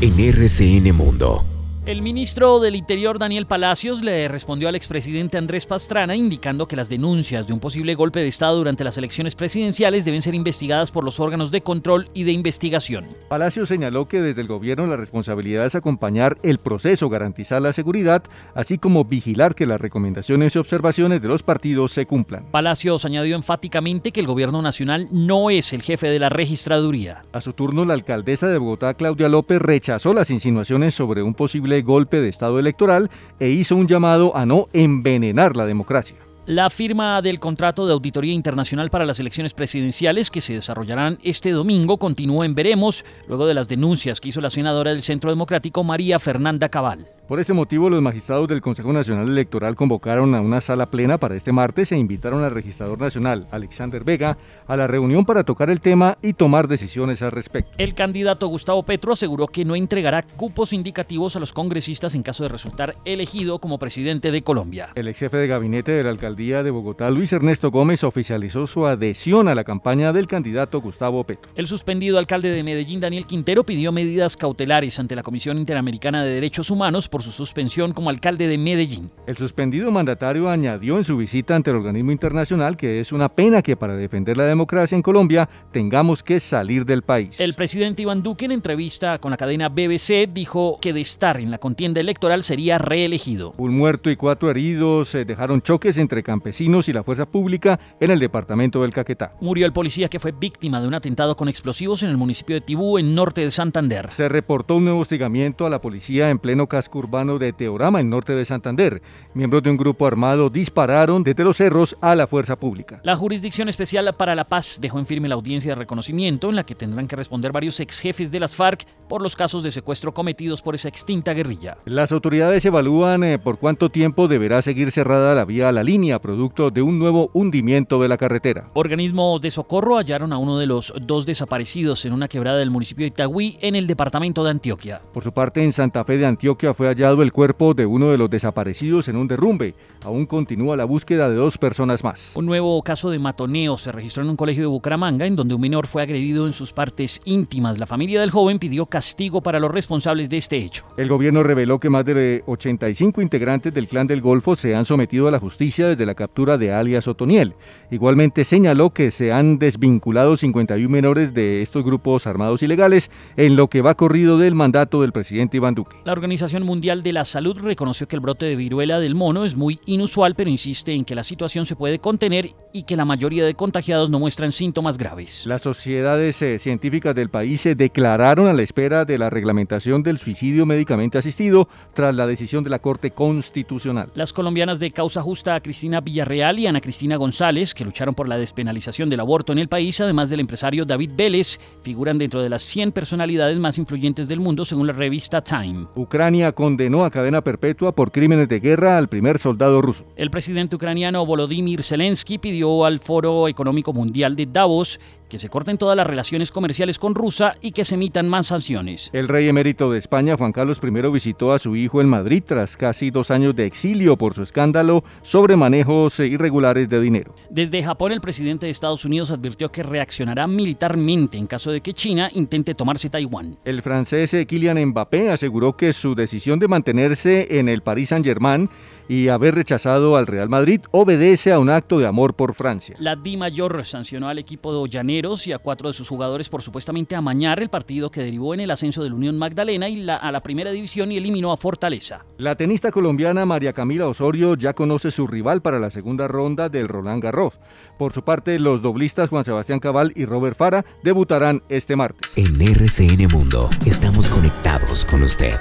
en RCN Mundo. El ministro del Interior Daniel Palacios le respondió al expresidente Andrés Pastrana indicando que las denuncias de un posible golpe de Estado durante las elecciones presidenciales deben ser investigadas por los órganos de control y de investigación. Palacios señaló que desde el gobierno la responsabilidad es acompañar el proceso, garantizar la seguridad, así como vigilar que las recomendaciones y observaciones de los partidos se cumplan. Palacios añadió enfáticamente que el gobierno nacional no es el jefe de la registraduría. A su turno, la alcaldesa de Bogotá, Claudia López, rechazó las insinuaciones sobre un posible golpe de Estado electoral e hizo un llamado a no envenenar la democracia. La firma del contrato de auditoría internacional para las elecciones presidenciales que se desarrollarán este domingo continuó en Veremos, luego de las denuncias que hizo la senadora del Centro Democrático María Fernanda Cabal. Por este motivo, los magistrados del Consejo Nacional Electoral convocaron a una sala plena para este martes e invitaron al registrador nacional, Alexander Vega, a la reunión para tocar el tema y tomar decisiones al respecto. El candidato Gustavo Petro aseguró que no entregará cupos indicativos a los congresistas en caso de resultar elegido como presidente de Colombia. El ex jefe de gabinete de la alcaldía de Bogotá, Luis Ernesto Gómez, oficializó su adhesión a la campaña del candidato Gustavo Petro. El suspendido alcalde de Medellín, Daniel Quintero, pidió medidas cautelares ante la Comisión Interamericana de Derechos Humanos por su suspensión como alcalde de Medellín. El suspendido mandatario añadió en su visita ante el organismo internacional que es una pena que para defender la democracia en Colombia tengamos que salir del país. El presidente Iván Duque en entrevista con la cadena BBC dijo que de estar en la contienda electoral sería reelegido. Un muerto y cuatro heridos eh, dejaron choques entre campesinos y la fuerza pública en el departamento del Caquetá. Murió el policía que fue víctima de un atentado con explosivos en el municipio de Tibú, en norte de Santander. Se reportó un nuevo hostigamiento a la policía en pleno casco urbano de Teorama, en norte de Santander. Miembros de un grupo armado dispararon desde los cerros a la fuerza pública. La Jurisdicción Especial para la Paz dejó en firme la audiencia de reconocimiento en la que tendrán que responder varios ex jefes de las FARC por los casos de secuestro cometidos por esa extinta guerrilla. Las autoridades evalúan eh, por cuánto tiempo deberá seguir cerrada la vía a la línea, producto de un nuevo hundimiento de la carretera. Organismos de socorro hallaron a uno de los dos desaparecidos en una quebrada del municipio de Itagüí, en el departamento de Antioquia. Por su parte, en Santa Fe de Antioquia fue hallado el cuerpo de uno de los desaparecidos en un derrumbe. Aún continúa la búsqueda de dos personas más. Un nuevo caso de matoneo se registró en un colegio de Bucaramanga, en donde un menor fue agredido en sus partes íntimas. La familia del joven pidió castigo para los responsables de este hecho. El gobierno reveló que más de 85 integrantes del Clan del Golfo se han sometido a la justicia desde la captura de alias Otoniel. Igualmente señaló que se han desvinculado 51 menores de estos grupos armados ilegales en lo que va corrido del mandato del presidente Iván Duque. La Organización Mundial de la Salud reconoció que el brote de viruela del mono es muy inusual, pero insiste en que la situación se puede contener y que la mayoría de contagiados no muestran síntomas graves. Las sociedades eh, científicas del país se declararon a la espera de la reglamentación del suicidio médicamente asistido tras la decisión de la Corte Constitucional. Las colombianas de causa justa Cristina Villarreal y Ana Cristina González, que lucharon por la despenalización del aborto en el país, además del empresario David Vélez, figuran dentro de las 100 personalidades más influyentes del mundo según la revista Time. Ucrania condenó a cadena perpetua por crímenes de guerra al primer soldado ruso. El presidente ucraniano Volodymyr Zelensky pidió al Foro Económico Mundial de Davos que se corten todas las relaciones comerciales con Rusia y que se emitan más sanciones. El rey emérito de España, Juan Carlos I, visitó a su hijo en Madrid tras casi dos años de exilio por su escándalo sobre manejos irregulares de dinero. Desde Japón, el presidente de Estados Unidos advirtió que reaccionará militarmente en caso de que China intente tomarse Taiwán. El francés Kylian Mbappé aseguró que su decisión de mantenerse en el Paris Saint-Germain y haber rechazado al Real Madrid obedece a un acto de amor por Francia. La Di Mayor sancionó al equipo de Ollané Y a cuatro de sus jugadores por supuestamente amañar el partido que derivó en el ascenso de la Unión Magdalena y a la primera división y eliminó a Fortaleza. La tenista colombiana María Camila Osorio ya conoce su rival para la segunda ronda del Roland Garros. Por su parte, los doblistas Juan Sebastián Cabal y Robert Fara debutarán este martes. En RCN Mundo estamos conectados con usted.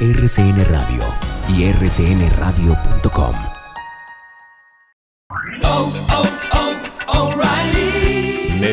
RCN Radio y rcnradio.com.